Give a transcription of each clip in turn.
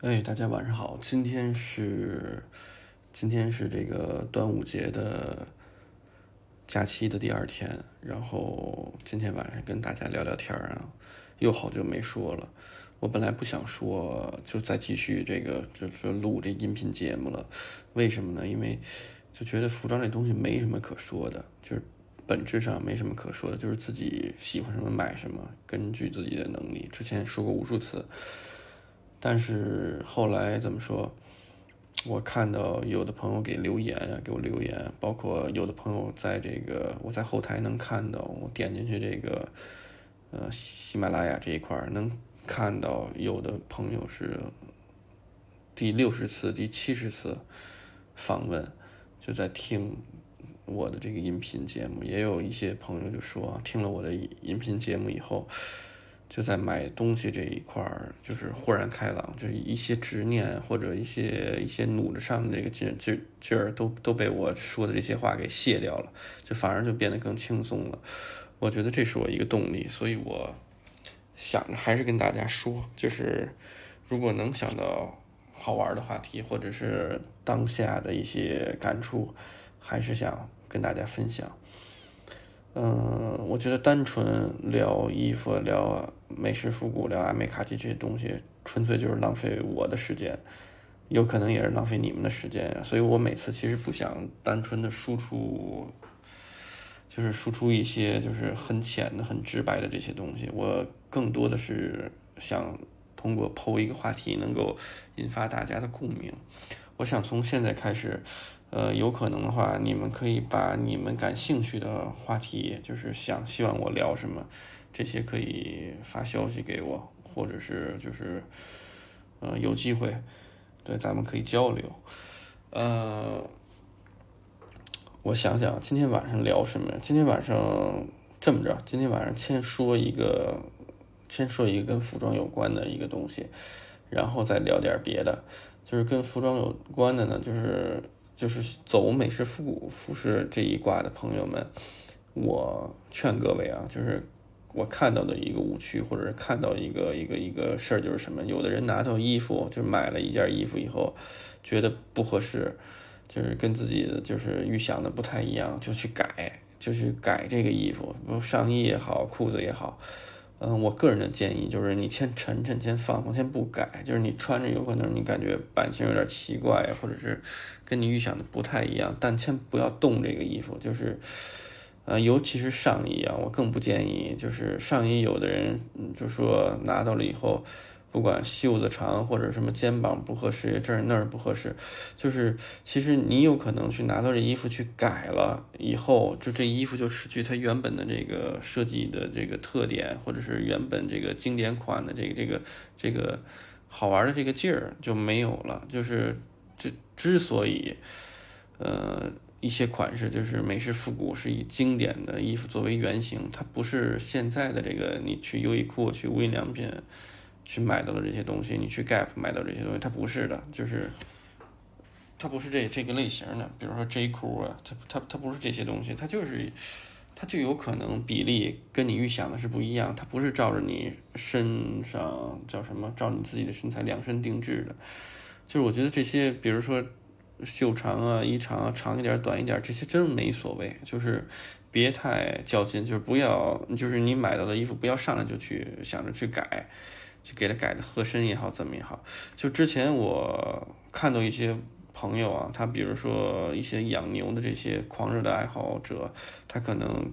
哎，大家晚上好！今天是今天是这个端午节的假期的第二天，然后今天晚上跟大家聊聊天啊，又好久没说了。我本来不想说，就再继续这个就是录这音频节目了。为什么呢？因为就觉得服装这东西没什么可说的，就是本质上没什么可说的，就是自己喜欢什么买什么，根据自己的能力。之前说过无数次。但是后来怎么说？我看到有的朋友给留言啊，给我留言，包括有的朋友在这个我在后台能看到，我点进去这个呃喜马拉雅这一块能看到，有的朋友是第六十次、第七十次访问，就在听我的这个音频节目，也有一些朋友就说听了我的音频节目以后。就在买东西这一块儿，就是豁然开朗，就是一些执念或者一些一些努着上的这个劲劲劲儿，都都被我说的这些话给卸掉了，就反而就变得更轻松了。我觉得这是我一个动力，所以我想着还是跟大家说，就是如果能想到好玩的话题，或者是当下的一些感触，还是想跟大家分享。嗯，我觉得单纯聊衣服、聊美式复古、聊阿美卡基这些东西，纯粹就是浪费我的时间，有可能也是浪费你们的时间。所以我每次其实不想单纯的输出，就是输出一些就是很浅的、很直白的这些东西。我更多的是想通过剖一个话题，能够引发大家的共鸣。我想从现在开始。呃，有可能的话，你们可以把你们感兴趣的话题，就是想希望我聊什么，这些可以发消息给我，或者是就是，呃，有机会，对，咱们可以交流。呃，我想想，今天晚上聊什么？今天晚上这么着，今天晚上先说一个，先说一个跟服装有关的一个东西，然后再聊点别的，就是跟服装有关的呢，就是。就是走美式复古服饰这一挂的朋友们，我劝各位啊，就是我看到的一个误区，或者是看到一个一个一个事儿，就是什么？有的人拿到衣服，就买了一件衣服以后，觉得不合适，就是跟自己的就是预想的不太一样，就去改，就去改这个衣服，上衣也好，裤子也好。嗯，我个人的建议就是，你先沉沉，先放放，先不改。就是你穿着有可能你感觉版型有点奇怪，或者是跟你预想的不太一样，但先不要动这个衣服。就是，呃，尤其是上衣啊，我更不建议。就是上衣，有的人就说拿到了以后。不管袖子长或者什么肩膀不合适，这儿那儿不合适，就是其实你有可能去拿到这衣服去改了以后，就这衣服就失去它原本的这个设计的这个特点，或者是原本这个经典款的这个这个这个好玩的这个劲儿就没有了。就是这之所以，呃，一些款式就是美式复古是以经典的衣服作为原型，它不是现在的这个你去优衣库去无印良品。去买到的这些东西，你去 Gap 买到这些东西，它不是的，就是它不是这这个类型的。比如说 J 裤啊，它它它不是这些东西，它就是它就有可能比例跟你预想的是不一样，它不是照着你身上叫什么，照你自己的身材量身定制的。就是我觉得这些，比如说袖长啊、衣长啊，长一点、短一点，这些真没所谓，就是别太较劲，就是不要，就是你买到的衣服不要上来就去想着去改。就给他改的合身也好，怎么也好。就之前我看到一些朋友啊，他比如说一些养牛的这些狂热的爱好者，他可能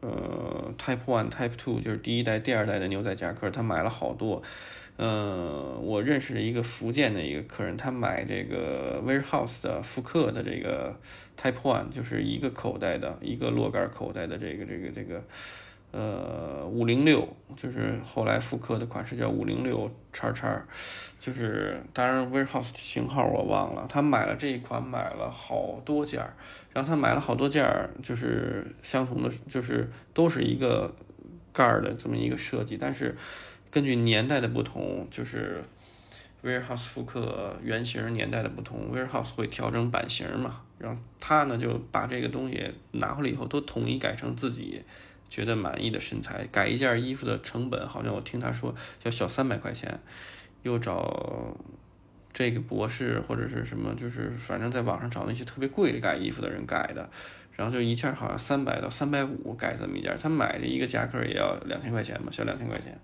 呃 Type One、Type Two 就是第一代、第二代的牛仔夹克，他买了好多。嗯，我认识的一个福建的一个客人，他买这个 Warehouse 的复刻的这个 Type One，就是一个口袋的一个落盖口袋的这个这个这个。呃，五零六就是后来复刻的款式，叫五零六叉叉，就是当然 warehouse 型号我忘了。他买了这一款，买了好多件儿，然后他买了好多件儿，就是相同的，就是都是一个盖儿的这么一个设计，但是根据年代的不同，就是 warehouse 复刻原型年代的不同，warehouse 会调整版型嘛，然后他呢就把这个东西拿回来以后，都统一改成自己。觉得满意的身材，改一件衣服的成本好像我听他说要小三百块钱，又找这个博士或者是什么，就是反正在网上找那些特别贵的改衣服的人改的，然后就一件好像三百到三百五改这么一件，他买的一个夹克也要两千块钱嘛，小两千块钱。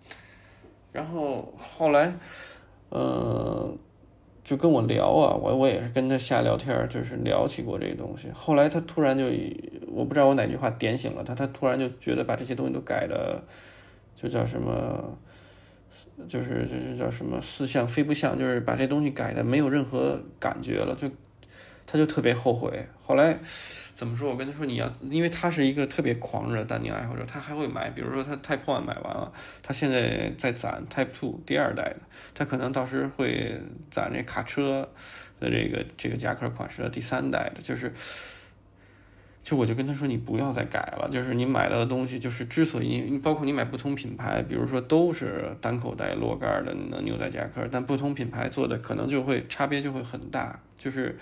然后后来，呃，就跟我聊啊，我我也是跟他瞎聊天，就是聊起过这个东西。后来他突然就，我不知道我哪句话点醒了他，他突然就觉得把这些东西都改的，就叫什么，就是就是叫什么似像非不像，就是把这东西改的没有任何感觉了，就他就特别后悔。后来。怎么说？我跟他说你要，因为他是一个特别狂热的丹宁爱好者，他还会买，比如说他 Type One 买完了，他现在在攒 Type Two 第二代的，他可能到时会攒这卡车的这个这个夹克款式的第三代的，就是，就我就跟他说你不要再改了，就是你买到的东西，就是之所以你包括你买不同品牌，比如说都是单口袋落盖的牛仔夹克，但不同品牌做的可能就会差别就会很大，就是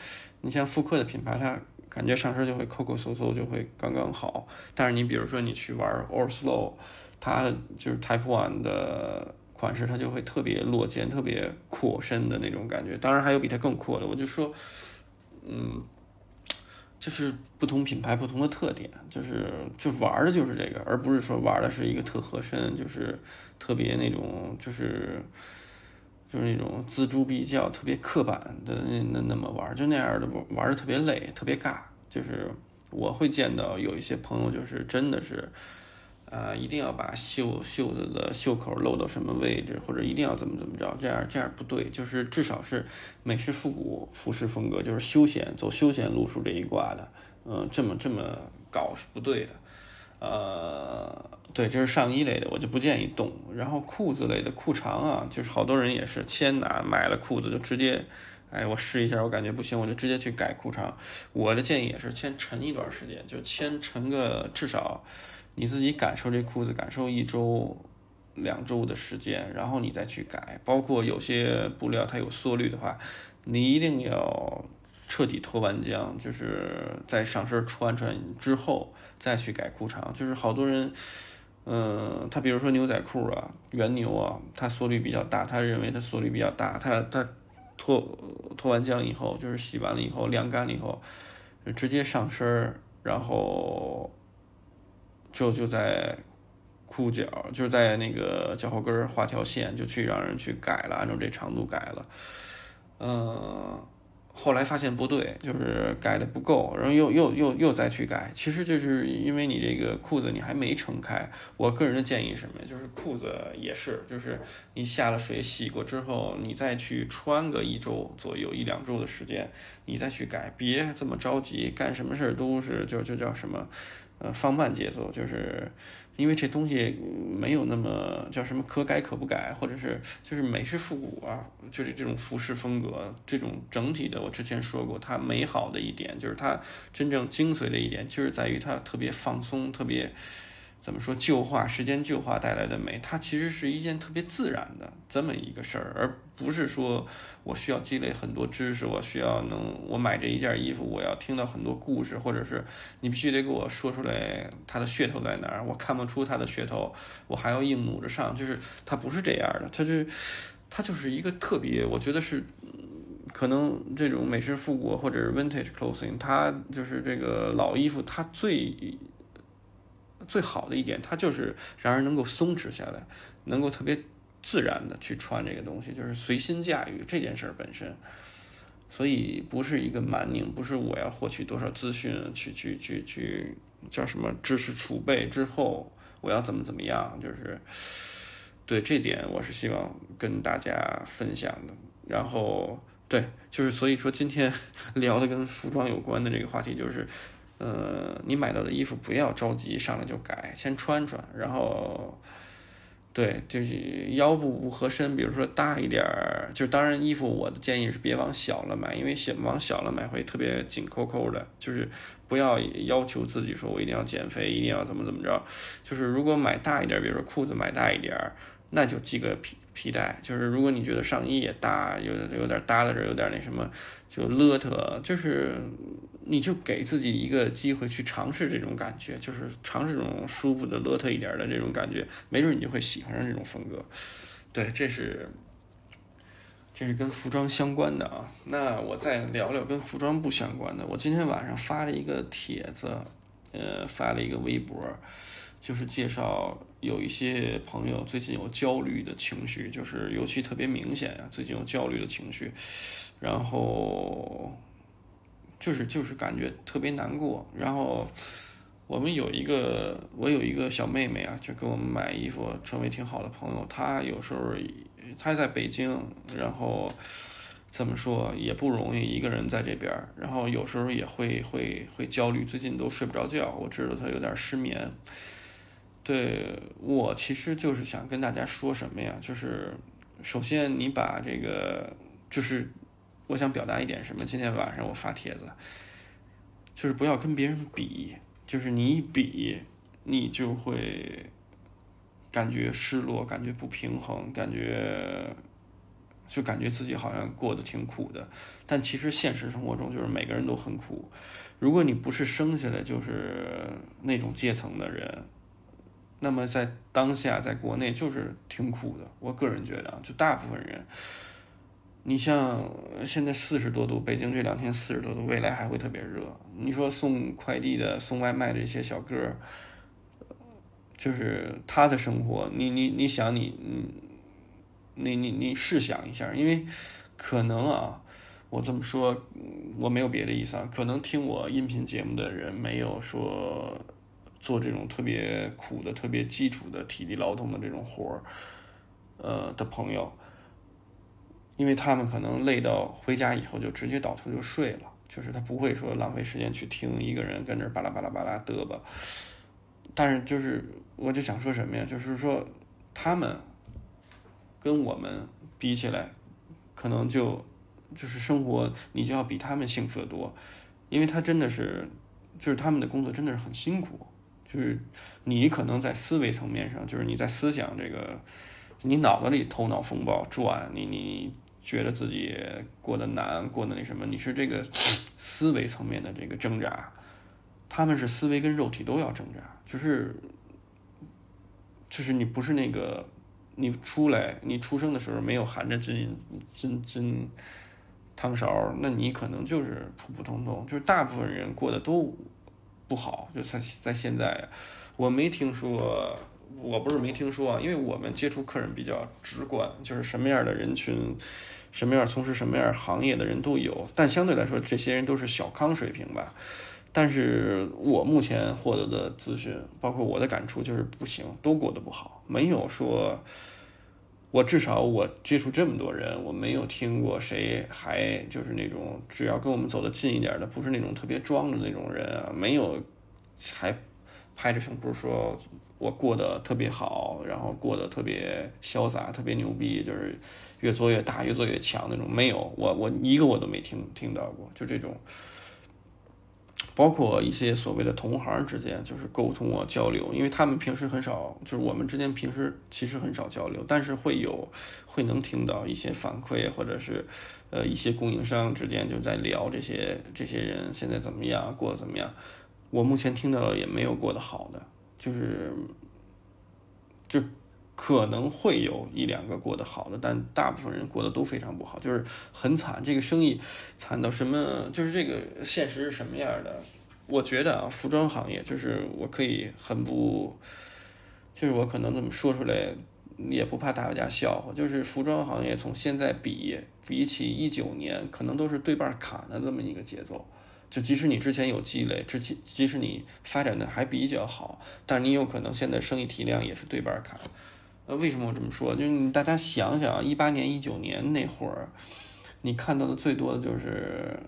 你像复刻的品牌它。感觉上身就会抠抠搜搜，就会刚刚好。但是你比如说你去玩 Or Slow，它就是 Type One 的款式，它就会特别落肩、特别阔身的那种感觉。当然还有比它更阔的。我就说，嗯，就是不同品牌不同的特点，就是就玩的就是这个，而不是说玩的是一个特合身，就是特别那种就是。就是那种锱铢必较、特别刻板的那那那么玩，就那样的玩玩的特别累、特别尬。就是我会见到有一些朋友，就是真的是，呃，一定要把袖袖子的袖口露到什么位置，或者一定要怎么怎么着，这样这样不对。就是至少是美式复古服饰风格，就是休闲走休闲路数这一挂的，嗯，这么这么搞是不对的。呃，对，这是上衣类的，我就不建议动。然后裤子类的裤长啊，就是好多人也是先拿买了裤子就直接，哎，我试一下，我感觉不行，我就直接去改裤长。我的建议也是先沉一段时间，就先沉个至少你自己感受这裤子，感受一周、两周的时间，然后你再去改。包括有些布料它有缩率的话，你一定要。彻底脱完浆，就是在上身穿穿之后再去改裤长。就是好多人，嗯，他比如说牛仔裤啊，原牛啊，它缩率比较大，他认为它缩率比较大，他他脱脱完浆以后，就是洗完了以后晾干了以后，直接上身，然后就就在裤脚，就在那个脚后跟画条线，就去让人去改了，按照这长度改了，嗯。后来发现不对，就是改的不够，然后又又又又再去改，其实就是因为你这个裤子你还没撑开。我个人的建议是什么？就是裤子也是，就是你下了水洗过之后，你再去穿个一周左右一两周的时间，你再去改，别这么着急，干什么事儿都是就就叫什么。呃，放慢节奏，就是因为这东西没有那么叫什么可改可不改，或者是就是美式复古啊，就是这种服饰风格，这种整体的，我之前说过，它美好的一点就是它真正精髓的一点，就是在于它特别放松，特别。怎么说旧化时间旧化带来的美，它其实是一件特别自然的这么一个事儿，而不是说我需要积累很多知识，我需要能我买这一件衣服，我要听到很多故事，或者是你必须得给我说出来它的噱头在哪儿，我看不出它的噱头，我还要硬努着上，就是它不是这样的，它是它就是一个特别，我觉得是可能这种美式复古或者是 vintage clothing，它就是这个老衣服它最。最好的一点，它就是让人能够松弛下来，能够特别自然的去穿这个东西，就是随心驾驭这件事儿本身。所以不是一个蛮拧，不是我要获取多少资讯，去去去去叫什么知识储备之后，我要怎么怎么样，就是对这点我是希望跟大家分享的。然后对，就是所以说今天 聊的跟服装有关的这个话题就是。呃，你买到的衣服不要着急上来就改，先穿穿，然后，对，就是腰部不合身，比如说大一点儿，就当然衣服我的建议是别往小了买，因为小往小了买会特别紧扣扣的，就是不要要求自己说我一定要减肥，一定要怎么怎么着，就是如果买大一点，比如说裤子买大一点儿，那就系个皮皮带，就是如果你觉得上衣也大，有有点耷拉着，有点那什么，就勒特，就是。你就给自己一个机会去尝试这种感觉，就是尝试这种舒服的、邋遢一点的这种感觉，没准你就会喜欢上这种风格。对，这是这是跟服装相关的啊。那我再聊聊跟服装不相关的。我今天晚上发了一个帖子，呃，发了一个微博，就是介绍有一些朋友最近有焦虑的情绪，就是尤其特别明显呀，最近有焦虑的情绪，然后就是就是感觉特别难过。然后我们有一个，我有一个小妹妹啊，就给我们买衣服，成为挺好的朋友。她有时候。她在北京，然后怎么说也不容易，一个人在这边，然后有时候也会会会焦虑，最近都睡不着觉。我知道她有点失眠。对我其实就是想跟大家说什么呀？就是首先你把这个，就是我想表达一点什么？今天晚上我发帖子，就是不要跟别人比，就是你一比，你就会。感觉失落，感觉不平衡，感觉就感觉自己好像过得挺苦的，但其实现实生活中就是每个人都很苦。如果你不是生下来就是那种阶层的人，那么在当下在国内就是挺苦的。我个人觉得，就大部分人，你像现在四十多度，北京这两天四十多度，未来还会特别热。你说送快递的、送外卖的这些小哥。就是他的生活，你你你想你，你你你试想一下，因为可能啊，我这么说，我没有别的意思啊，可能听我音频节目的人没有说做这种特别苦的、特别基础的体力劳动的这种活儿，呃的朋友，因为他们可能累到回家以后就直接倒头就睡了，就是他不会说浪费时间去听一个人跟这巴拉巴拉巴拉嘚吧。但是就是，我就想说什么呀？就是说，他们跟我们比起来，可能就就是生活，你就要比他们幸福的多，因为他真的是，就是他们的工作真的是很辛苦。就是你可能在思维层面上，就是你在思想这个，你脑子里头脑风暴转，你你觉得自己过得难，过得那什么，你是这个 思维层面的这个挣扎。他们是思维跟肉体都要挣扎，就是，就是你不是那个，你出来，你出生的时候没有含着金金金汤勺，那你可能就是普普通通，就是大部分人过得都不好，就在在现在，我没听说，我不是没听说，因为我们接触客人比较直观，就是什么样的人群，什么样从事什么样行业的人都有，但相对来说，这些人都是小康水平吧。但是我目前获得的资讯，包括我的感触，就是不行，都过得不好。没有说，我至少我接触这么多人，我没有听过谁还就是那种只要跟我们走得近一点的，不是那种特别装的那种人啊，没有还拍着胸脯说我过得特别好，然后过得特别潇洒、特别牛逼，就是越做越大、越做越强那种。没有，我我一个我都没听听到过，就这种。包括一些所谓的同行之间，就是沟通啊交流，因为他们平时很少，就是我们之间平时其实很少交流，但是会有，会能听到一些反馈，或者是，呃，一些供应商之间就在聊这些这些人现在怎么样，过得怎么样。我目前听到的也没有过得好的，就是，就。可能会有一两个过得好的，但大部分人过得都非常不好，就是很惨。这个生意惨到什么？就是这个现实是什么样的？我觉得啊，服装行业就是我可以很不，就是我可能这么说出来也不怕大家笑话。就是服装行业从现在比比起一九年，可能都是对半砍的这么一个节奏。就即使你之前有积累，之前即使你发展的还比较好，但你有可能现在生意体量也是对半砍。呃，为什么我这么说？就是大家想想，一八年、一九年那会儿，你看到的最多的就是，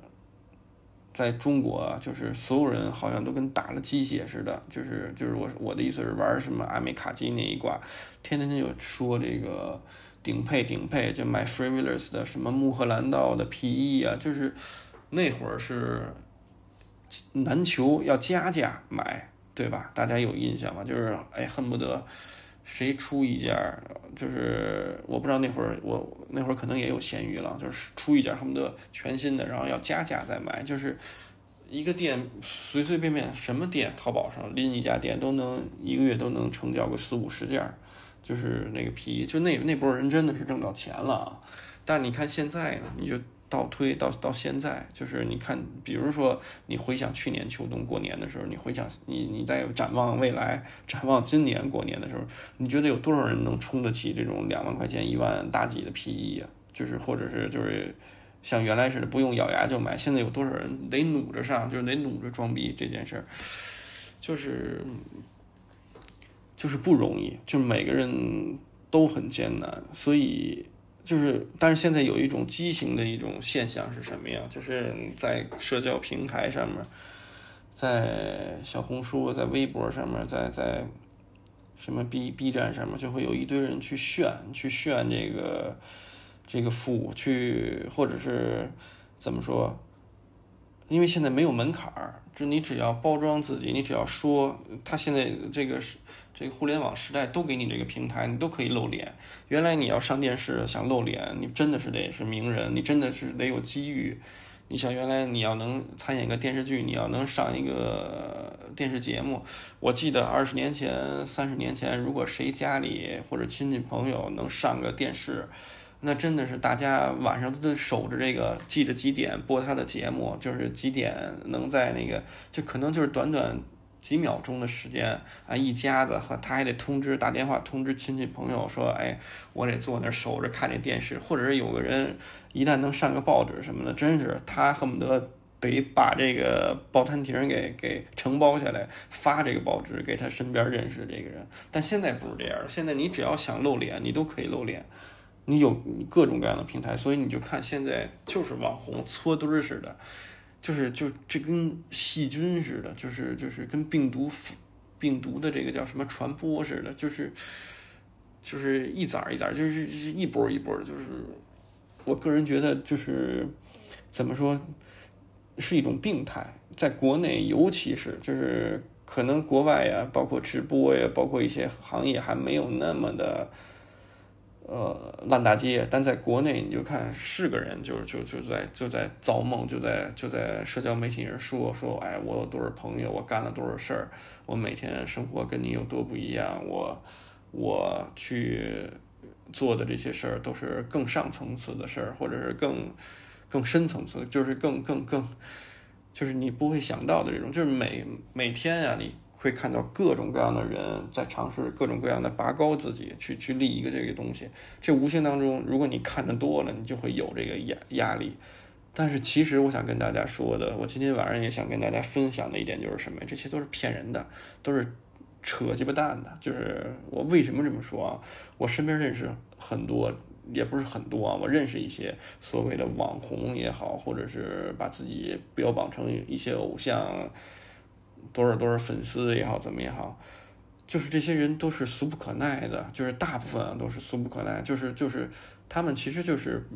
在中国，就是所有人好像都跟打了鸡血似的，就是就是我我的意思是玩什么阿美卡基那一挂，天天就说这个顶配顶配，就买 Freewheelers 的什么穆赫兰道的 PE 啊，就是那会儿是难求，要加价买，对吧？大家有印象吗？就是哎，恨不得。谁出一件儿就是我不知道那会儿我那会儿可能也有闲鱼了，就是出一件恨不得全新的，然后要加价再买，就是一个店随随便便什么店，淘宝上拎一家店都能一个月都能成交个四五十件儿，就是那个皮衣，就那那波人真的是挣到钱了啊，但你看现在呢，你就倒推到到现在，就是你看，比如说你回想去年秋冬过年的时候，你回想你你在展望未来，展望今年过年的时候，你觉得有多少人能充得起这种两万块钱、一万大几的皮衣啊？就是或者是就是像原来似的不用咬牙就买，现在有多少人得努着上，就是得努着装逼这件事儿，就是就是不容易，就是每个人都很艰难，所以就是但是现在有一种畸形的一种现象是什么呀？就是在社交平台上面，在小红书、在微博上面、在在什么 B B 站上面，就会有一堆人去炫，去炫这个。这个富去，或者是怎么说？因为现在没有门槛儿，就你只要包装自己，你只要说，他现在这个是这个互联网时代都给你这个平台，你都可以露脸。原来你要上电视想露脸，你真的是得是名人，你真的是得有机遇。你想原来你要能参演个电视剧，你要能上一个电视节目，我记得二十年前、三十年前，如果谁家里或者亲戚朋友能上个电视。那真的是大家晚上都得守着这个，记着几点播他的节目，就是几点能在那个，就可能就是短短几秒钟的时间啊，一家子和他还得通知打电话通知亲戚朋友说，哎，我得坐那儿守着看这电视，或者是有个人一旦能上个报纸什么的，真是他恨不得得把这个报摊亭给给承包下来，发这个报纸给他身边认识的这个人。但现在不是这样现在你只要想露脸，你都可以露脸。你有各种各样的平台，所以你就看现在就是网红搓堆儿似的，就是就这跟细菌似的，就是就是跟病毒病毒的这个叫什么传播似的，就是就是一崽儿一崽儿，就是一波一波，就是我个人觉得就是怎么说是一种病态，在国内尤其是就是可能国外呀，包括直播呀，包括一些行业还没有那么的。呃，烂大街，但在国内你就看是个人，就就就在就在造梦，就在就在社交媒体上说说，哎，我有多少朋友，我干了多少事儿，我每天生活跟你有多不一样，我我去做的这些事儿都是更上层次的事儿，或者是更更深层次，就是更更更，就是你不会想到的这种，就是每每天啊，你。会看到各种各样的人在尝试各种各样的拔高自己，去去立一个这个东西。这无形当中，如果你看的多了，你就会有这个压压力。但是其实我想跟大家说的，我今天晚上也想跟大家分享的一点就是什么？这些都是骗人的，都是扯鸡巴蛋的。就是我为什么这么说啊？我身边认识很多，也不是很多啊，我认识一些所谓的网红也好，或者是把自己标榜成一些偶像。多少多少粉丝也好，怎么也好，就是这些人都是俗不可耐的，就是大部分都是俗不可耐，就是就是他们其实就是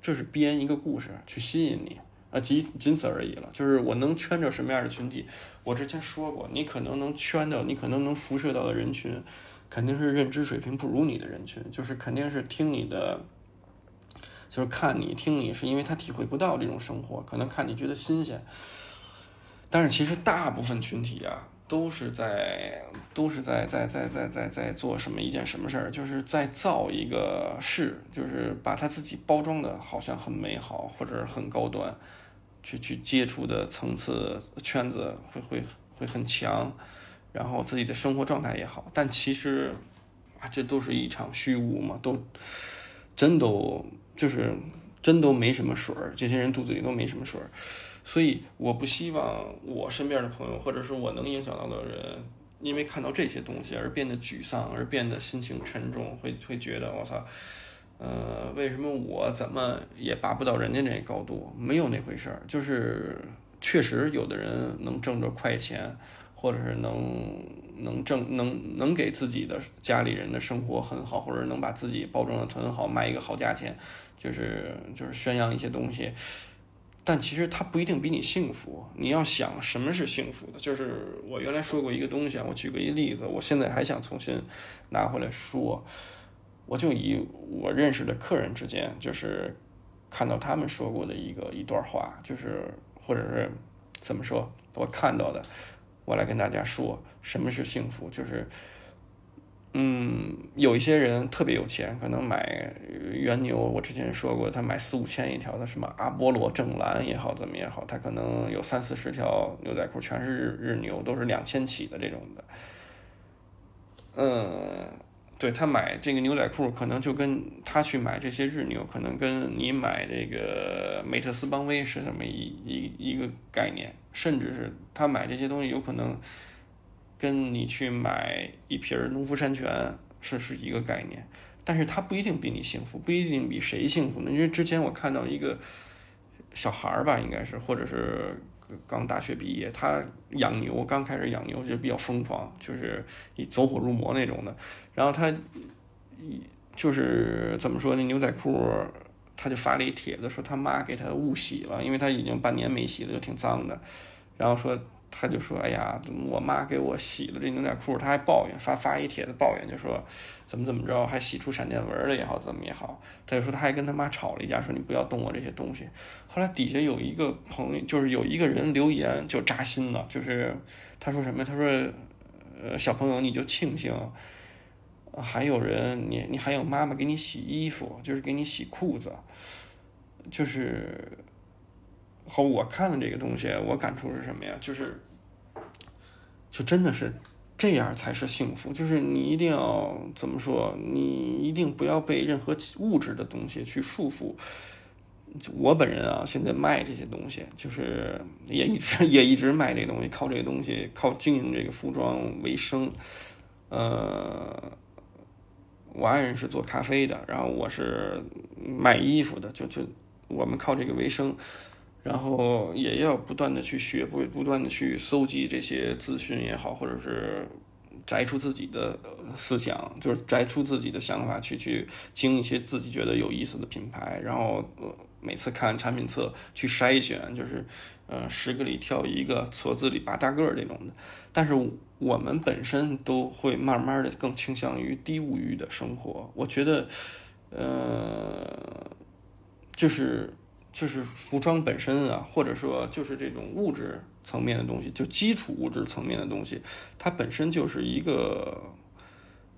就是编一个故事去吸引你啊，仅仅此而已了。就是我能圈着什么样的群体，我之前说过，你可能能圈到，你可能能辐射到的人群，肯定是认知水平不如你的人群，就是肯定是听你的，就是看你听你，是因为他体会不到这种生活，可能看你觉得新鲜。但是其实大部分群体啊，都是在都是在在在在在在做什么一件什么事儿，就是在造一个势，就是把他自己包装的好像很美好或者很高端，去去接触的层次圈子会会会很强，然后自己的生活状态也好，但其实啊，这都是一场虚无嘛，都真都就是真都没什么水儿，这些人肚子里都没什么水儿。所以我不希望我身边的朋友，或者是我能影响到的人，因为看到这些东西而变得沮丧，而变得心情沉重，会会觉得我操，呃，为什么我怎么也达不到人家那高度？没有那回事儿，就是确实有的人能挣着快钱，或者是能能挣能能给自己的家里人的生活很好，或者能把自己包装的很好，卖一个好价钱，就是就是宣扬一些东西。但其实他不一定比你幸福。你要想什么是幸福的，就是我原来说过一个东西啊，我举个一例子，我现在还想重新拿回来说。我就以我认识的客人之间，就是看到他们说过的一个一段话，就是或者是怎么说，我看到的，我来跟大家说什么是幸福。就是嗯，有一些人特别有钱，可能买原牛。我之前说过，他买四五千一条的什么阿波罗正蓝也好，怎么也好，他可能有三四十条牛仔裤，全是日日牛，都是两千起的这种的。嗯，对他买这个牛仔裤，可能就跟他去买这些日牛，可能跟你买这个美特斯邦威是这么一一一个概念，甚至是他买这些东西有可能。跟你去买一瓶农夫山泉是是一个概念，但是他不一定比你幸福，不一定比谁幸福呢？因为之前我看到一个小孩儿吧，应该是或者是刚大学毕业，他养牛，刚开始养牛就比较疯狂，就是以走火入魔那种的。然后他就是怎么说那牛仔裤，他就发了一帖子说他妈给他误洗了，因为他已经半年没洗了，就挺脏的。然后说。他就说：“哎呀，我妈给我洗了这牛仔裤，他还抱怨，发发一帖子抱怨，就说怎么怎么着，还洗出闪电纹了也好，怎么也好。他就说他还跟他妈吵了一架，说你不要动我这些东西。后来底下有一个朋友，就是有一个人留言就扎心了，就是他说什么？他说，呃，小朋友你就庆幸，还有人你你还有妈妈给你洗衣服，就是给你洗裤子，就是。”好，我看了这个东西，我感触是什么呀？就是，就真的是这样才是幸福。就是你一定要怎么说？你一定不要被任何物质的东西去束缚。我本人啊，现在卖这些东西，就是也一直 也一直卖这东西，靠这个东西，靠经营这个服装为生。呃，我爱人是做咖啡的，然后我是卖衣服的，就就我们靠这个为生。然后也要不断的去学，不不断的去搜集这些资讯也好，或者是摘出自己的思想，就是摘出自己的想法，去去经一些自己觉得有意思的品牌。然后呃每次看产品册去筛选，就是呃十个里挑一个，矬子里拔大个儿这种的。但是我们本身都会慢慢的更倾向于低物欲的生活。我觉得，呃，就是。就是服装本身啊，或者说就是这种物质层面的东西，就基础物质层面的东西，它本身就是一个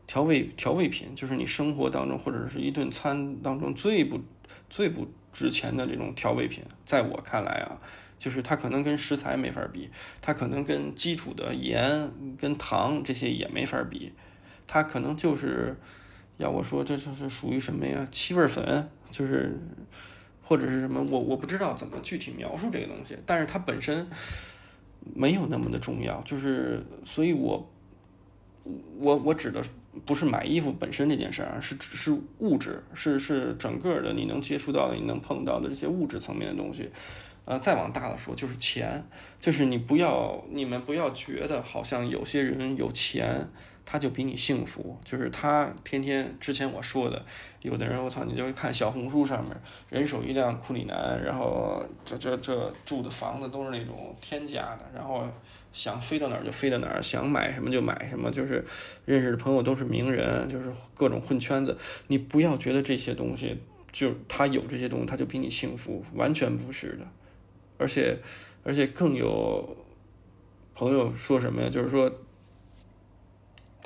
调味调味品，就是你生活当中或者是一顿餐当中最不最不值钱的这种调味品。在我看来啊，就是它可能跟食材没法比，它可能跟基础的盐跟糖这些也没法比，它可能就是要我说，这就是属于什么呀？七味粉，就是。或者是什么，我我不知道怎么具体描述这个东西，但是它本身没有那么的重要，就是所以，我我我指的不是买衣服本身这件事儿，是是物质，是是整个的你能接触到的、你能碰到的这些物质层面的东西。呃，再往大了说，就是钱，就是你不要，你们不要觉得好像有些人有钱。他就比你幸福，就是他天天之前我说的，有的人我操，你就看小红书上面，人手一辆库里南，然后这这这住的房子都是那种天价的，然后想飞到哪儿就飞到哪儿，想买什么就买什么，就是认识的朋友都是名人，就是各种混圈子。你不要觉得这些东西就他有这些东西他就比你幸福，完全不是的，而且而且更有朋友说什么呀，就是说。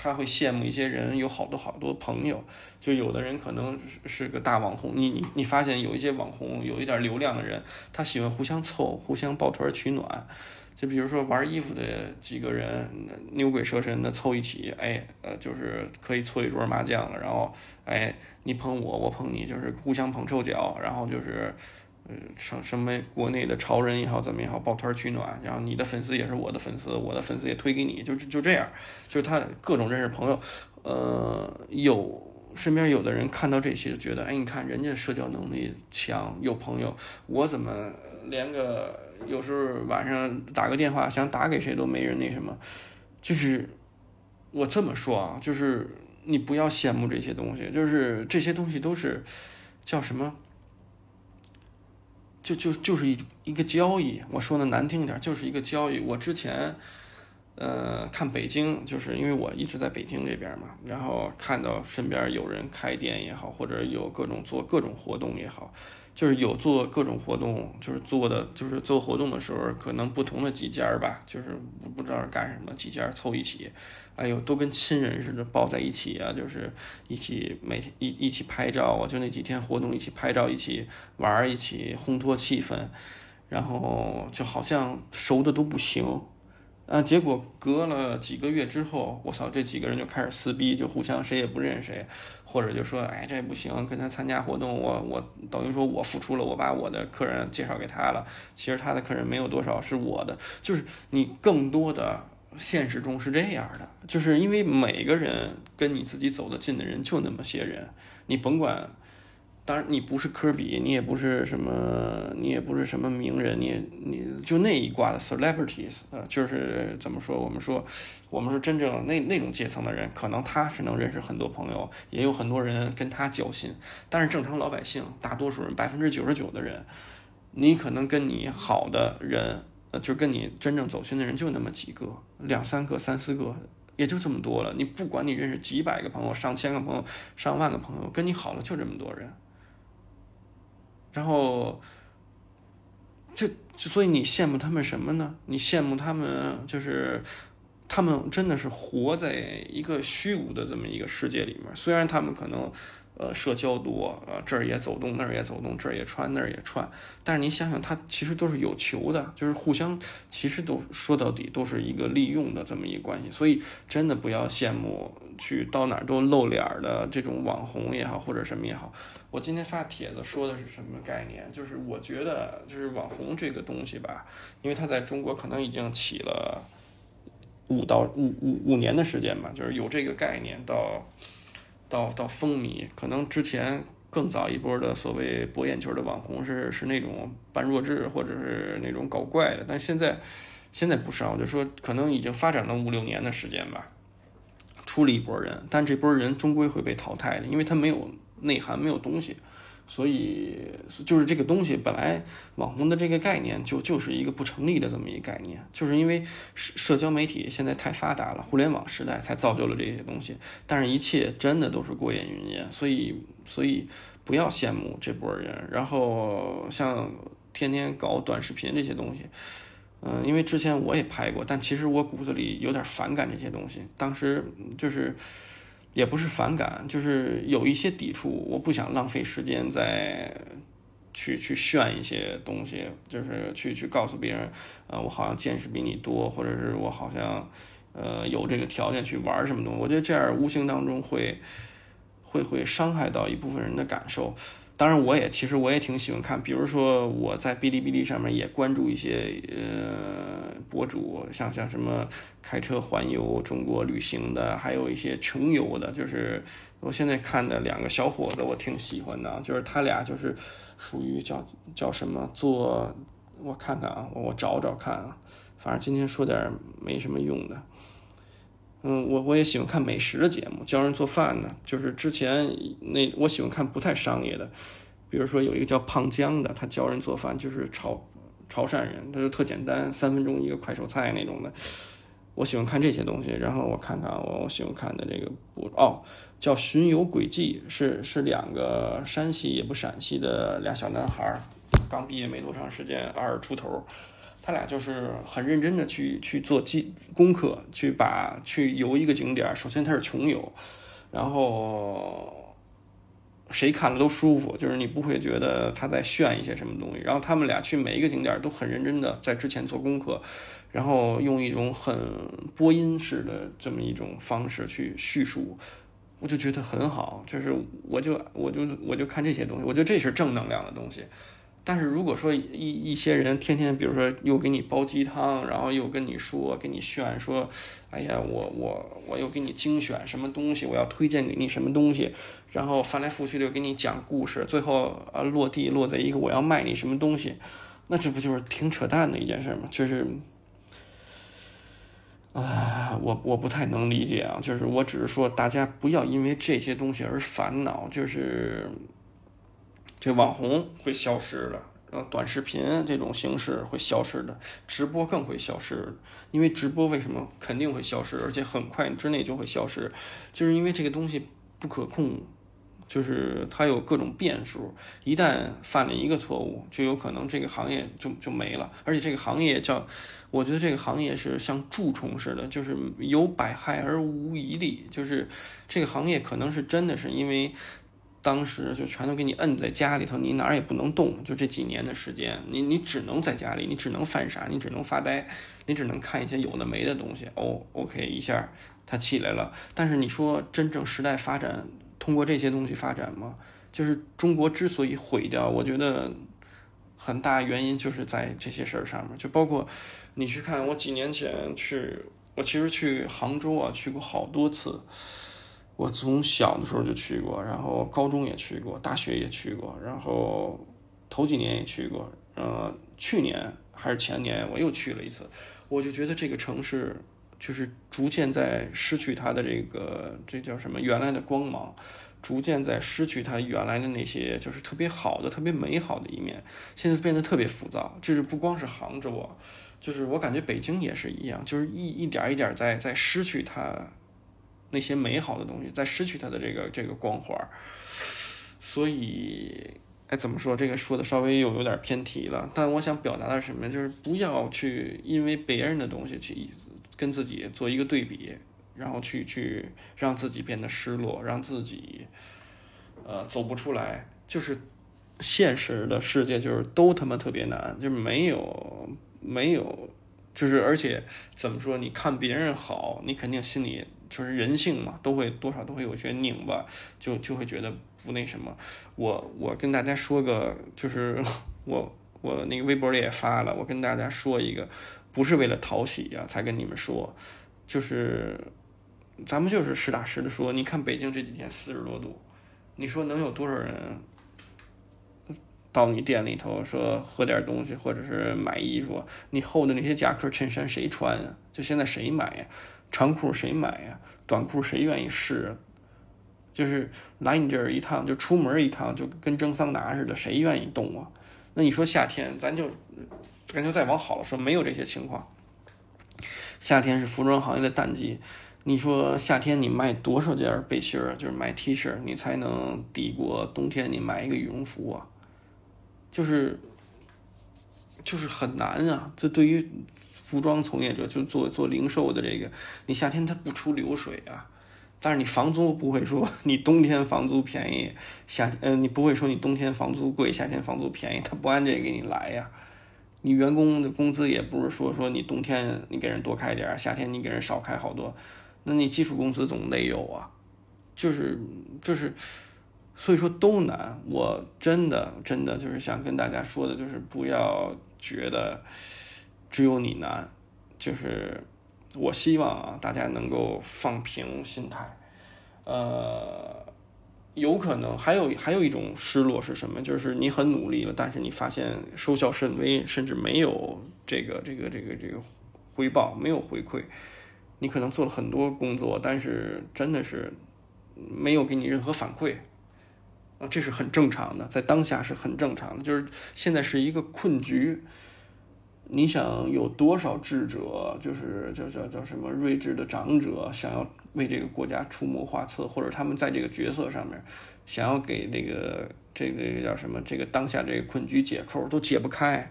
他会羡慕一些人有好多好多朋友，就有的人可能是是个大网红，你你你发现有一些网红有一点流量的人，他喜欢互相凑，互相抱团取暖，就比如说玩衣服的几个人牛鬼蛇神的凑一起，哎，呃，就是可以搓一桌麻将了，然后哎，你捧我，我捧你，就是互相捧臭脚，然后就是。什什么国内的潮人也好，怎么也好，抱团取暖，然后你的粉丝也是我的粉丝，我的粉丝也推给你，就就这样，就是他各种认识朋友，呃，有身边有的人看到这些就觉得，哎，你看人家社交能力强，有朋友，我怎么连个有时候晚上打个电话想打给谁都没人那什么，就是我这么说啊，就是你不要羡慕这些东西，就是这些东西都是叫什么？就就就是一一个交易，我说的难听点，就是一个交易。我之前，呃，看北京，就是因为我一直在北京这边嘛，然后看到身边有人开店也好，或者有各种做各种活动也好，就是有做各种活动，就是做的就是做活动的时候，可能不同的几家吧，就是不知道是干什么，几家凑一起，哎呦，都跟亲人似的抱在一起啊，就是一起每天一一起拍照啊，就那几天活动一起拍照，一起玩，一起烘托气氛，然后就好像熟的都不行。啊！结果隔了几个月之后，我操，这几个人就开始撕逼，就互相谁也不认谁，或者就说，哎，这不行，跟他参加活动，我我等于说我付出了，我把我的客人介绍给他了，其实他的客人没有多少是我的，就是你更多的现实中是这样的，就是因为每个人跟你自己走得近的人就那么些人，你甭管。当然，你不是科比，你也不是什么，你也不是什么名人，你你就那一挂的 celebrities 呃，就是怎么说？我们说，我们说真正那那种阶层的人，可能他是能认识很多朋友，也有很多人跟他交心。但是正常老百姓，大多数人，百分之九十九的人，你可能跟你好的人，呃，就跟你真正走心的人就那么几个，两三个、三四个，也就这么多了。你不管你认识几百个朋友、上千个朋友、上万个朋友，跟你好的就这么多人。然后，就所以你羡慕他们什么呢？你羡慕他们就是，他们真的是活在一个虚无的这么一个世界里面。虽然他们可能。呃，社交多，啊，这儿也走动，那儿也走动，这儿也穿，那儿也串。但是你想想，他其实都是有求的，就是互相，其实都说到底都是一个利用的这么一个关系。所以真的不要羡慕去到哪儿都露脸的这种网红也好，或者什么也好。我今天发帖子说的是什么概念？就是我觉得，就是网红这个东西吧，因为它在中国可能已经起了五到五五五年的时间吧，就是有这个概念到。到到风靡，可能之前更早一波的所谓博眼球的网红是是那种半弱智或者是那种搞怪的，但现在现在不是啊，我就说可能已经发展了五六年的时间吧，出了一波人，但这波人终归会被淘汰的，因为他没有内涵，没有东西。所以就是这个东西本来网红的这个概念就就是一个不成立的这么一个概念，就是因为社社交媒体现在太发达了，互联网时代才造就了这些东西。但是，一切真的都是过眼云烟，所以所以不要羡慕这波人。然后像天天搞短视频这些东西，嗯，因为之前我也拍过，但其实我骨子里有点反感这些东西。当时就是。也不是反感，就是有一些抵触。我不想浪费时间在去去炫一些东西，就是去去告诉别人，呃，我好像见识比你多，或者是我好像呃有这个条件去玩什么东西。我觉得这样无形当中会会会伤害到一部分人的感受。当然，我也其实我也挺喜欢看，比如说我在哔哩哔哩上面也关注一些呃博主，像像什么开车环游中国旅行的，还有一些穷游的。就是我现在看的两个小伙子，我挺喜欢的，就是他俩就是属于叫叫什么做，我看看啊，我我找找看啊，反正今天说点没什么用的。嗯，我我也喜欢看美食的节目，教人做饭的。就是之前那我喜欢看不太商业的，比如说有一个叫胖江的，他教人做饭，就是潮潮汕人，他就特简单，三分钟一个快手菜那种的。我喜欢看这些东西。然后我看看我我喜欢看的这个不哦，叫《巡游轨迹》，是是两个山西也不陕西的俩小男孩，刚毕业没多长时间，二十出头。他俩就是很认真的去去做基功课，去把去游一个景点。首先他是穷游，然后谁看了都舒服，就是你不会觉得他在炫一些什么东西。然后他们俩去每一个景点都很认真的在之前做功课，然后用一种很播音式的这么一种方式去叙述，我就觉得很好。就是我就我就我就看这些东西，我觉得这是正能量的东西。但是如果说一一些人天天，比如说又给你煲鸡汤，然后又跟你说，给你炫说，哎呀，我我我又给你精选什么东西，我要推荐给你什么东西，然后翻来覆去的给你讲故事，最后啊落地落在一个我要卖你什么东西，那这不就是挺扯淡的一件事吗？就是，啊，我我不太能理解啊，就是我只是说大家不要因为这些东西而烦恼，就是。这网红会消失了，然后短视频这种形式会消失的，直播更会消失，因为直播为什么肯定会消失，而且很快之内就会消失，就是因为这个东西不可控，就是它有各种变数，一旦犯了一个错误，就有可能这个行业就就没了，而且这个行业叫，我觉得这个行业是像蛀虫似的，就是有百害而无一利，就是这个行业可能是真的是因为。当时就全都给你摁在家里头，你哪儿也不能动。就这几年的时间，你你只能在家里，你只能犯傻，你只能发呆，你只能看一些有的没的东西。哦，OK，一下它起来了。但是你说真正时代发展通过这些东西发展吗？就是中国之所以毁掉，我觉得很大原因就是在这些事儿上面。就包括你去看，我几年前去，我其实去杭州啊，去过好多次。我从小的时候就去过，然后高中也去过，大学也去过，然后头几年也去过，呃，去年还是前年我又去了一次，我就觉得这个城市就是逐渐在失去它的这个这叫什么原来的光芒，逐渐在失去它原来的那些就是特别好的、特别美好的一面，现在变得特别浮躁。这是不光是杭州啊，就是我感觉北京也是一样，就是一一点一点在在失去它。那些美好的东西在失去它的这个这个光环，所以，哎，怎么说？这个说的稍微又有点偏题了。但我想表达的是什么？就是不要去因为别人的东西去跟自己做一个对比，然后去去让自己变得失落，让自己呃走不出来。就是现实的世界就是都他妈特别难，就是没有没有，就是而且怎么说？你看别人好，你肯定心里。就是人性嘛，都会多少都会有些拧巴，就就会觉得不那什么。我我跟大家说个，就是 我我那个微博里也发了，我跟大家说一个，不是为了讨喜呀才跟你们说，就是咱们就是实打实的说，你看北京这几天四十多度，你说能有多少人到你店里头说喝点东西或者是买衣服？你厚的那些夹克衬衫谁穿啊？就现在谁买呀？长裤谁买呀？短裤谁愿意试？就是来你这儿一趟，就出门一趟，就跟蒸桑拿似的，谁愿意动啊？那你说夏天，咱就咱就再往好了说，没有这些情况。夏天是服装行业的淡季，你说夏天你卖多少件背心儿，就是卖 T 恤，你才能抵过冬天你买一个羽绒服啊？就是就是很难啊！这对于。服装从业者就做做零售的这个，你夏天它不出流水啊，但是你房租不会说你冬天房租便宜，夏嗯你不会说你冬天房租贵，夏天房租便宜，他不按这个给你来呀。你员工的工资也不是说说你冬天你给人多开点儿，夏天你给人少开好多，那你基础工资总得有啊，就是就是，所以说都难。我真的真的就是想跟大家说的，就是不要觉得。只有你难，就是我希望啊，大家能够放平心态。呃，有可能还有还有一种失落是什么？就是你很努力了，但是你发现收效甚微，甚至没有这个这个这个这个回报，没有回馈。你可能做了很多工作，但是真的是没有给你任何反馈啊，这是很正常的，在当下是很正常的，就是现在是一个困局。你想有多少智者，就是叫叫叫什么睿智的长者，想要为这个国家出谋划策，或者他们在这个角色上面，想要给这个这个这个叫什么这个当下这个困局解扣，都解不开，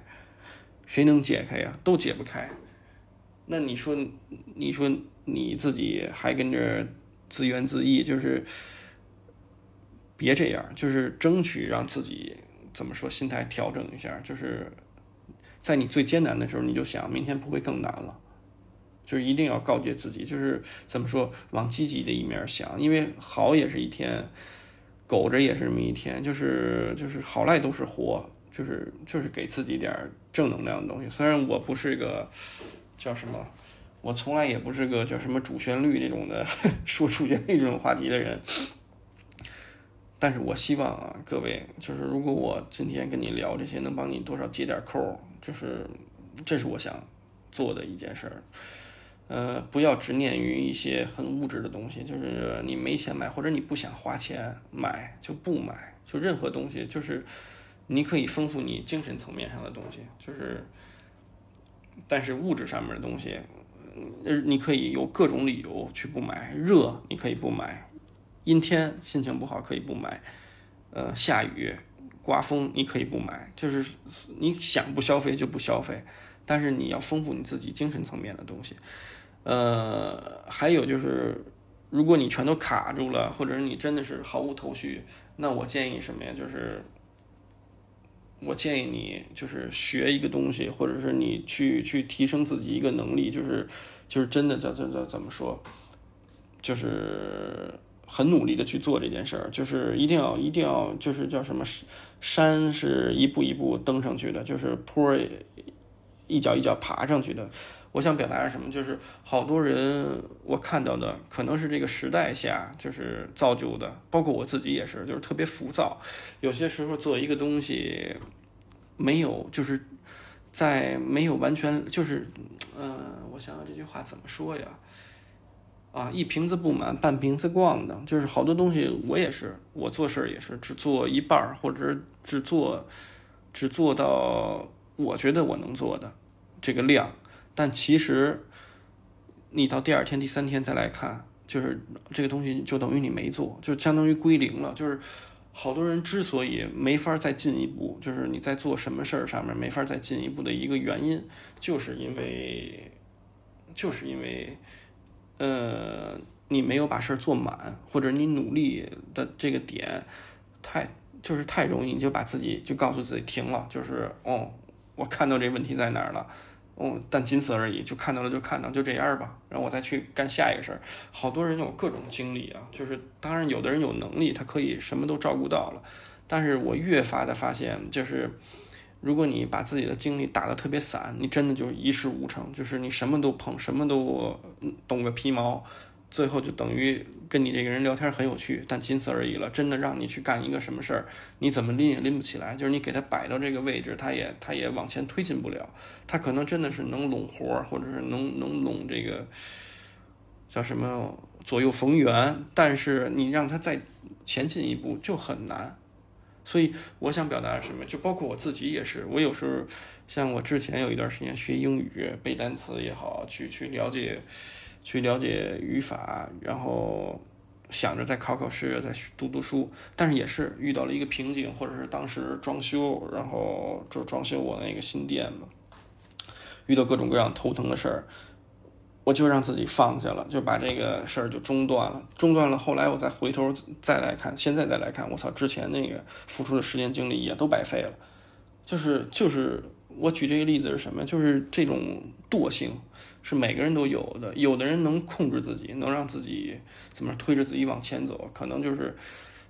谁能解开呀？都解不开。那你说，你说你自己还跟着自怨自艾，就是别这样，就是争取让自己怎么说，心态调整一下，就是。在你最艰难的时候，你就想明天不会更难了，就是一定要告诫自己，就是怎么说，往积极的一面想，因为好也是一天，苟着也是这么一天，就是就是好赖都是活，就是就是给自己点正能量的东西。虽然我不是个叫什么，我从来也不是个叫什么主旋律那种的 说主旋律这种话题的人。但是我希望啊，各位，就是如果我今天跟你聊这些，能帮你多少解点扣，就是这是我想做的一件事儿。呃，不要执念于一些很物质的东西，就是你没钱买，或者你不想花钱买就不买，就任何东西，就是你可以丰富你精神层面上的东西，就是，但是物质上面的东西，呃，你可以有各种理由去不买。热你可以不买，阴天心情不好可以不买，呃，下雨、刮风你可以不买，就是你想不消费就不消费，但是你要丰富你自己精神层面的东西。呃，还有就是。如果你全都卡住了，或者是你真的是毫无头绪，那我建议什么呀？就是我建议你就是学一个东西，或者是你去去提升自己一个能力，就是就是真的叫叫叫怎么说？就是很努力的去做这件事儿，就是一定要一定要就是叫什么山是一步一步登上去的，就是坡一脚一脚爬上去的。我想表达什么？就是好多人我看到的，可能是这个时代下就是造就的，包括我自己也是，就是特别浮躁。有些时候做一个东西，没有就是在没有完全就是，嗯，我想想这句话怎么说呀？啊，一瓶子不满半瓶子逛的，就是好多东西我也是，我做事儿也是只做一半儿，或者只做只做到我觉得我能做的这个量。但其实，你到第二天、第三天再来看，就是这个东西就等于你没做，就相当于归零了。就是好多人之所以没法再进一步，就是你在做什么事儿上面没法再进一步的一个原因，就是因为，就是因为，呃，你没有把事儿做满，或者你努力的这个点太就是太容易，你就把自己就告诉自己停了，就是哦，我看到这问题在哪儿了。嗯，但仅此而已，就看到了就看到，就这样吧。然后我再去干下一个事儿。好多人有各种经历啊，就是当然有的人有能力，他可以什么都照顾到了。但是我越发的发现，就是如果你把自己的精力打得特别散，你真的就一事无成，就是你什么都碰，什么都懂个皮毛。最后就等于跟你这个人聊天很有趣，但仅此而已了。真的让你去干一个什么事儿，你怎么拎也拎不起来。就是你给他摆到这个位置，他也他也往前推进不了。他可能真的是能拢活儿，或者是能能拢这个叫什么左右逢源，但是你让他再前进一步就很难。所以我想表达什么，就包括我自己也是。我有时候像我之前有一段时间学英语，背单词也好，去去了解。去了解语法，然后想着再考考试，再读读书，但是也是遇到了一个瓶颈，或者是当时装修，然后就装修我那个新店嘛，遇到各种各样头疼的事儿，我就让自己放下了，就把这个事儿就中断了，中断了。后来我再回头再来看，现在再来看，我操，之前那个付出的时间精力也都白费了，就是就是我举这个例子是什么？就是这种惰性。是每个人都有的，有的人能控制自己，能让自己怎么推着自己往前走，可能就是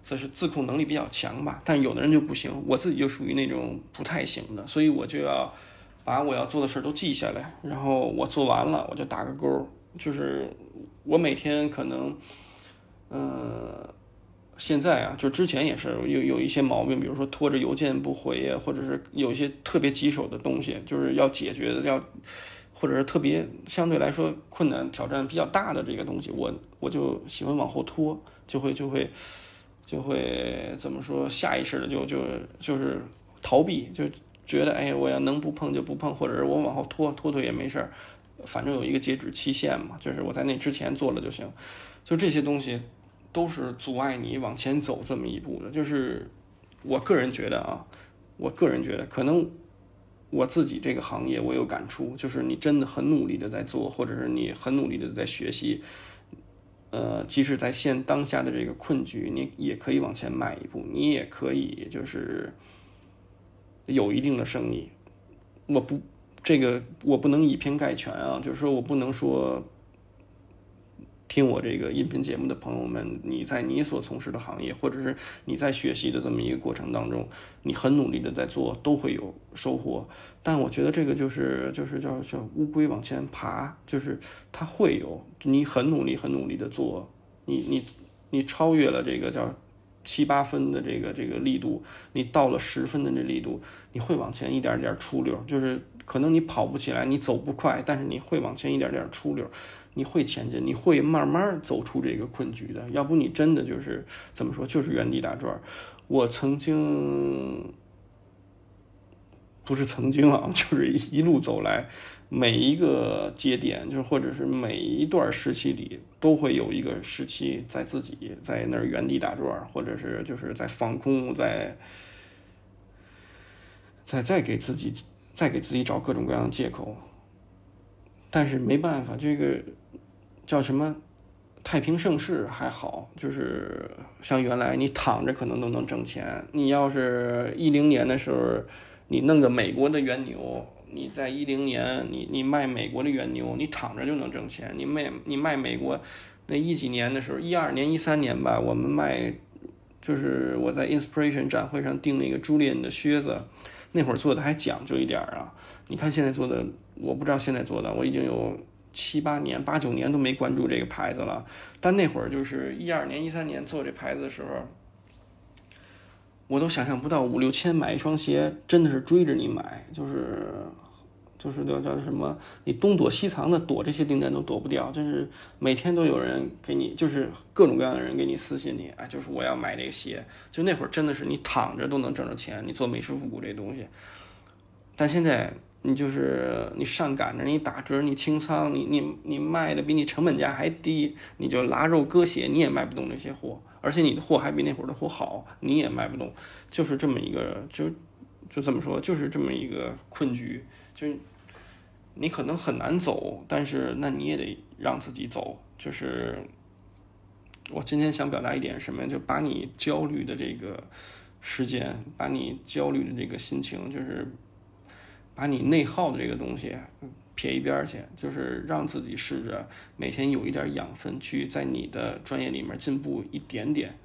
这是自控能力比较强吧。但有的人就不行，我自己就属于那种不太行的，所以我就要把我要做的事都记下来，然后我做完了我就打个勾。就是我每天可能，嗯，现在啊，就之前也是有有一些毛病，比如说拖着邮件不回呀，或者是有一些特别棘手的东西，就是要解决的要。或者是特别相对来说困难、挑战比较大的这个东西，我我就喜欢往后拖，就会就会就会怎么说，下意识的就就就是逃避，就觉得哎，我要能不碰就不碰，或者是我往后拖拖拖也没事儿，反正有一个截止期限嘛，就是我在那之前做了就行。就这些东西都是阻碍你往前走这么一步的。就是我个人觉得啊，我个人觉得可能。我自己这个行业，我有感触，就是你真的很努力的在做，或者是你很努力的在学习，呃，即使在现当下的这个困局，你也可以往前迈一步，你也可以就是有一定的胜利。我不，这个我不能以偏概全啊，就是说我不能说。听我这个音频节目的朋友们，你在你所从事的行业，或者是你在学习的这么一个过程当中，你很努力的在做，都会有收获。但我觉得这个就是就是叫叫乌龟往前爬，就是它会有你很努力很努力的做，你你你超越了这个叫七八分的这个这个力度，你到了十分的这力度，你会往前一点点出溜，就是可能你跑不起来，你走不快，但是你会往前一点点出溜。你会前进，你会慢慢走出这个困局的。要不你真的就是怎么说，就是原地打转。我曾经不是曾经啊，就是一路走来，每一个节点，就是或者是每一段时期里，都会有一个时期在自己在那儿原地打转，或者是就是在放空，在在再给自己再给自己找各种各样的借口。但是没办法，这个叫什么？太平盛世还好，就是像原来你躺着可能都能挣钱。你要是一零年的时候，你弄个美国的原牛，你在一零年你你卖美国的原牛，你躺着就能挣钱。你卖你卖美国那一几年的时候，一二年一三年吧，我们卖就是我在 Inspiration 展会上订那个 Julian 的靴子，那会儿做的还讲究一点啊。你看现在做的，我不知道现在做的，我已经有。七八年、八九年都没关注这个牌子了，但那会儿就是一二年、一三年做这牌子的时候，我都想象不到五六千买一双鞋真的是追着你买，就是就是叫叫什么，你东躲西藏的躲这些订单都躲不掉，就是每天都有人给你，就是各种各样的人给你私信你，哎，就是我要买这个鞋，就那会儿真的是你躺着都能挣着钱，你做美式复古这东西，但现在。你就是你上赶着，你打折，你清仓，你你你卖的比你成本价还低，你就拉肉割血，你也卖不动那些货，而且你的货还比那会儿的货好，你也卖不动，就是这么一个，就就这么说，就是这么一个困局，就你可能很难走，但是那你也得让自己走。就是我今天想表达一点什么，就把你焦虑的这个时间，把你焦虑的这个心情，就是。把你内耗的这个东西撇一边去，就是让自己试着每天有一点养分，去在你的专业里面进步一点点，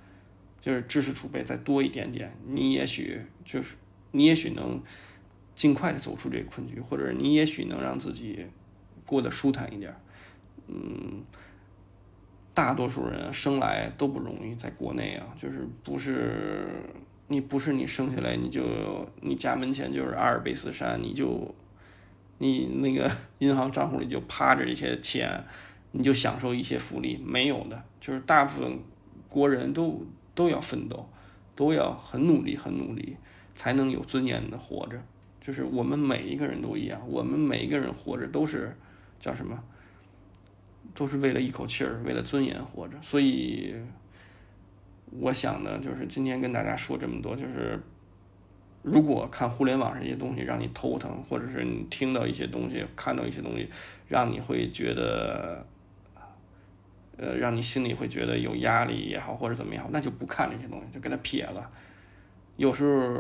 就是知识储备再多一点点，你也许就是你也许能尽快的走出这个困局，或者你也许能让自己过得舒坦一点。嗯，大多数人生来都不容易，在国内啊，就是不是。你不是你生下来你就你家门前就是阿尔卑斯山，你就你那个 银行账户里就趴着一些钱，你就享受一些福利，没有的，就是大部分国人都都要奋斗，都要很努力很努力，才能有尊严的活着。就是我们每一个人都一样，我们每一个人活着都是叫什么？都是为了一口气儿，为了尊严活着，所以。我想呢，就是今天跟大家说这么多，就是如果看互联网上一些东西让你头疼，或者是你听到一些东西、看到一些东西，让你会觉得，呃，让你心里会觉得有压力也好，或者怎么也好，那就不看这些东西，就给它撇了。有时候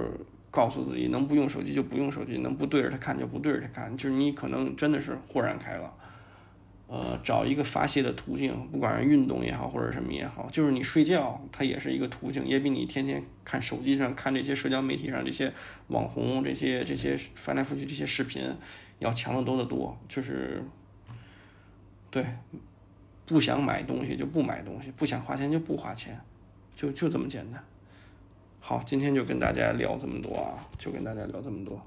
告诉自己，能不用手机就不用手机，能不对着它看就不对着它看，就是你可能真的是豁然开朗。呃，找一个发泄的途径，不管是运动也好，或者什么也好，就是你睡觉，它也是一个途径，也比你天天看手机上看这些社交媒体上这些网红、这些这些翻来覆去这些视频要强得多得多。就是，对，不想买东西就不买东西，不想花钱就不花钱，就就这么简单。好，今天就跟大家聊这么多啊，就跟大家聊这么多。